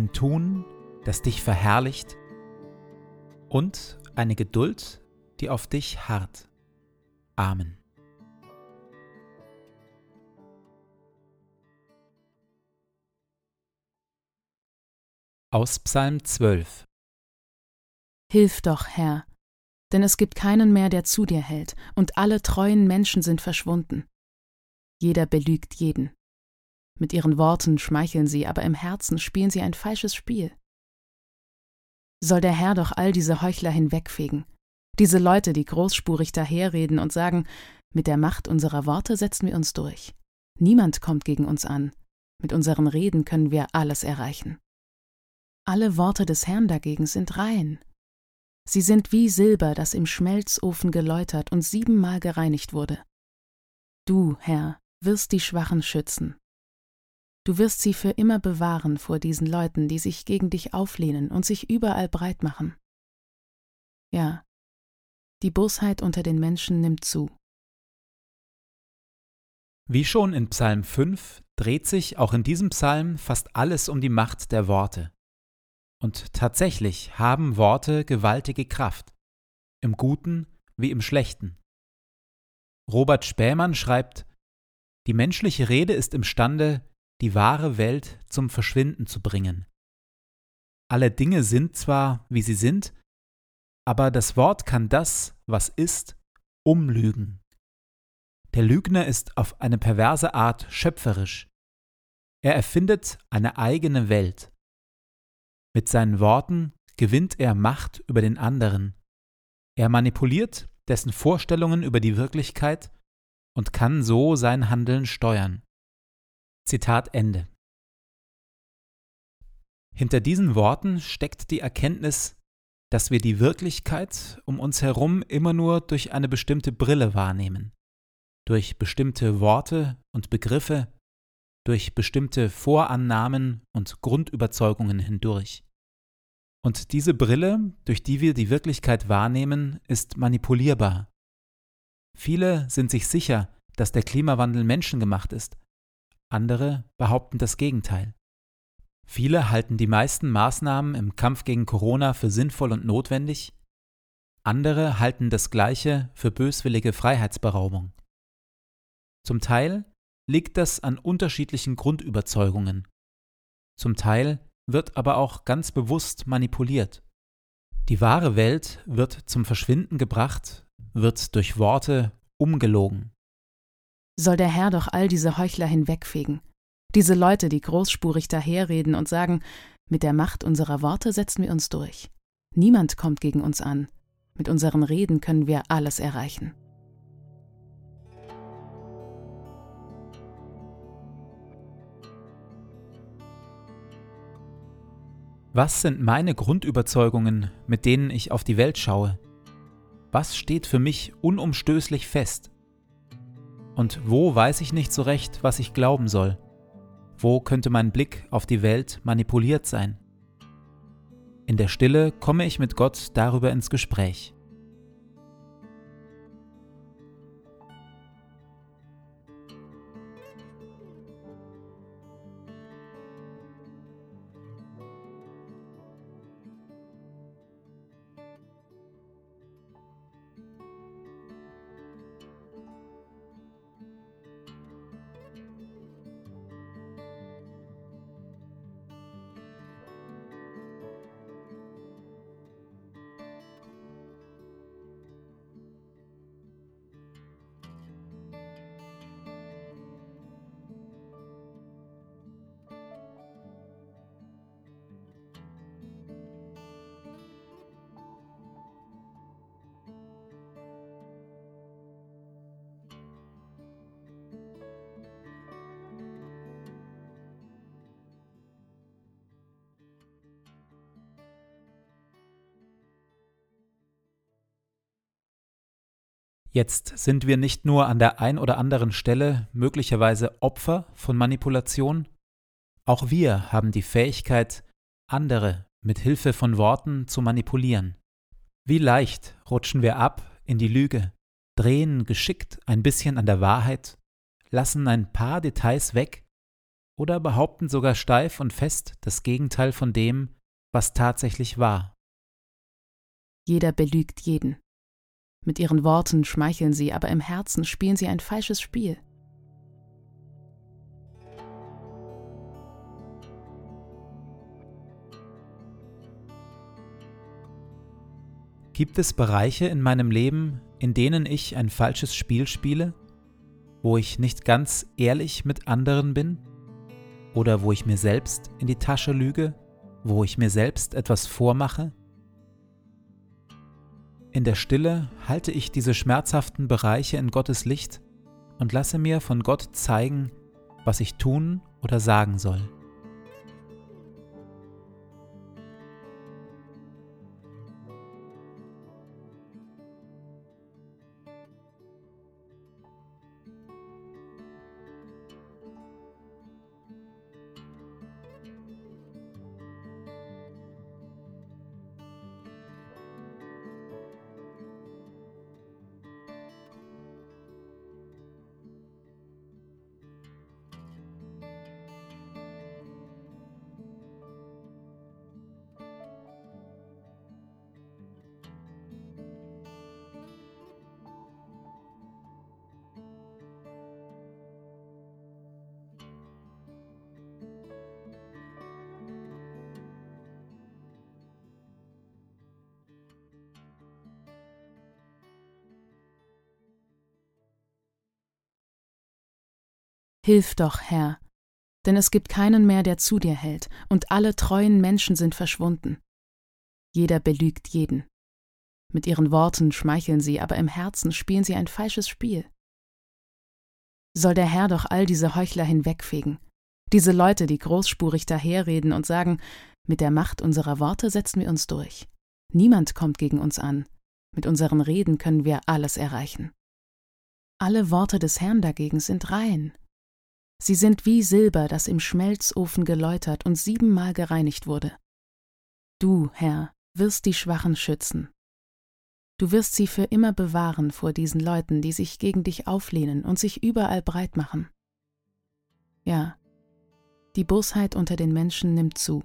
ein Tun, das dich verherrlicht und eine Geduld, die auf dich harrt. Amen. Aus Psalm 12 Hilf doch, Herr, denn es gibt keinen mehr, der zu dir hält, und alle treuen Menschen sind verschwunden. Jeder belügt jeden. Mit ihren Worten schmeicheln sie, aber im Herzen spielen sie ein falsches Spiel. Soll der Herr doch all diese Heuchler hinwegfegen, diese Leute, die großspurig daherreden und sagen, mit der Macht unserer Worte setzen wir uns durch. Niemand kommt gegen uns an. Mit unseren Reden können wir alles erreichen. Alle Worte des Herrn dagegen sind rein. Sie sind wie Silber, das im Schmelzofen geläutert und siebenmal gereinigt wurde. Du, Herr, wirst die Schwachen schützen, Du wirst sie für immer bewahren vor diesen Leuten, die sich gegen dich auflehnen und sich überall breit machen. Ja, die Bosheit unter den Menschen nimmt zu. Wie schon in Psalm 5 dreht sich auch in diesem Psalm fast alles um die Macht der Worte. Und tatsächlich haben Worte gewaltige Kraft, im Guten wie im Schlechten. Robert Spähmann schreibt, die menschliche Rede ist imstande, die wahre Welt zum Verschwinden zu bringen. Alle Dinge sind zwar, wie sie sind, aber das Wort kann das, was ist, umlügen. Der Lügner ist auf eine perverse Art schöpferisch. Er erfindet eine eigene Welt. Mit seinen Worten gewinnt er Macht über den anderen. Er manipuliert dessen Vorstellungen über die Wirklichkeit und kann so sein Handeln steuern. Zitat Ende. Hinter diesen Worten steckt die Erkenntnis, dass wir die Wirklichkeit um uns herum immer nur durch eine bestimmte Brille wahrnehmen, durch bestimmte Worte und Begriffe, durch bestimmte Vorannahmen und Grundüberzeugungen hindurch. Und diese Brille, durch die wir die Wirklichkeit wahrnehmen, ist manipulierbar. Viele sind sich sicher, dass der Klimawandel menschengemacht ist andere behaupten das Gegenteil. Viele halten die meisten Maßnahmen im Kampf gegen Corona für sinnvoll und notwendig, andere halten das Gleiche für böswillige Freiheitsberaubung. Zum Teil liegt das an unterschiedlichen Grundüberzeugungen. Zum Teil wird aber auch ganz bewusst manipuliert. Die wahre Welt wird zum Verschwinden gebracht, wird durch Worte umgelogen. Soll der Herr doch all diese Heuchler hinwegfegen, diese Leute, die großspurig daherreden und sagen, mit der Macht unserer Worte setzen wir uns durch. Niemand kommt gegen uns an. Mit unseren Reden können wir alles erreichen. Was sind meine Grundüberzeugungen, mit denen ich auf die Welt schaue? Was steht für mich unumstößlich fest? Und wo weiß ich nicht so recht, was ich glauben soll? Wo könnte mein Blick auf die Welt manipuliert sein? In der Stille komme ich mit Gott darüber ins Gespräch. Jetzt sind wir nicht nur an der ein oder anderen Stelle möglicherweise Opfer von Manipulation, auch wir haben die Fähigkeit, andere mit Hilfe von Worten zu manipulieren. Wie leicht rutschen wir ab in die Lüge, drehen geschickt ein bisschen an der Wahrheit, lassen ein paar Details weg oder behaupten sogar steif und fest das Gegenteil von dem, was tatsächlich war. Jeder belügt jeden. Mit ihren Worten schmeicheln sie, aber im Herzen spielen sie ein falsches Spiel. Gibt es Bereiche in meinem Leben, in denen ich ein falsches Spiel spiele? Wo ich nicht ganz ehrlich mit anderen bin? Oder wo ich mir selbst in die Tasche lüge? Wo ich mir selbst etwas vormache? In der Stille halte ich diese schmerzhaften Bereiche in Gottes Licht und lasse mir von Gott zeigen, was ich tun oder sagen soll. Hilf doch, Herr, denn es gibt keinen mehr, der zu dir hält, und alle treuen Menschen sind verschwunden. Jeder belügt jeden. Mit ihren Worten schmeicheln sie, aber im Herzen spielen sie ein falsches Spiel. Soll der Herr doch all diese Heuchler hinwegfegen, diese Leute, die großspurig daherreden und sagen, mit der Macht unserer Worte setzen wir uns durch. Niemand kommt gegen uns an. Mit unseren Reden können wir alles erreichen. Alle Worte des Herrn dagegen sind rein, Sie sind wie Silber, das im Schmelzofen geläutert und siebenmal gereinigt wurde. Du, Herr, wirst die Schwachen schützen. Du wirst sie für immer bewahren vor diesen Leuten, die sich gegen dich auflehnen und sich überall breit machen. Ja, die Bosheit unter den Menschen nimmt zu.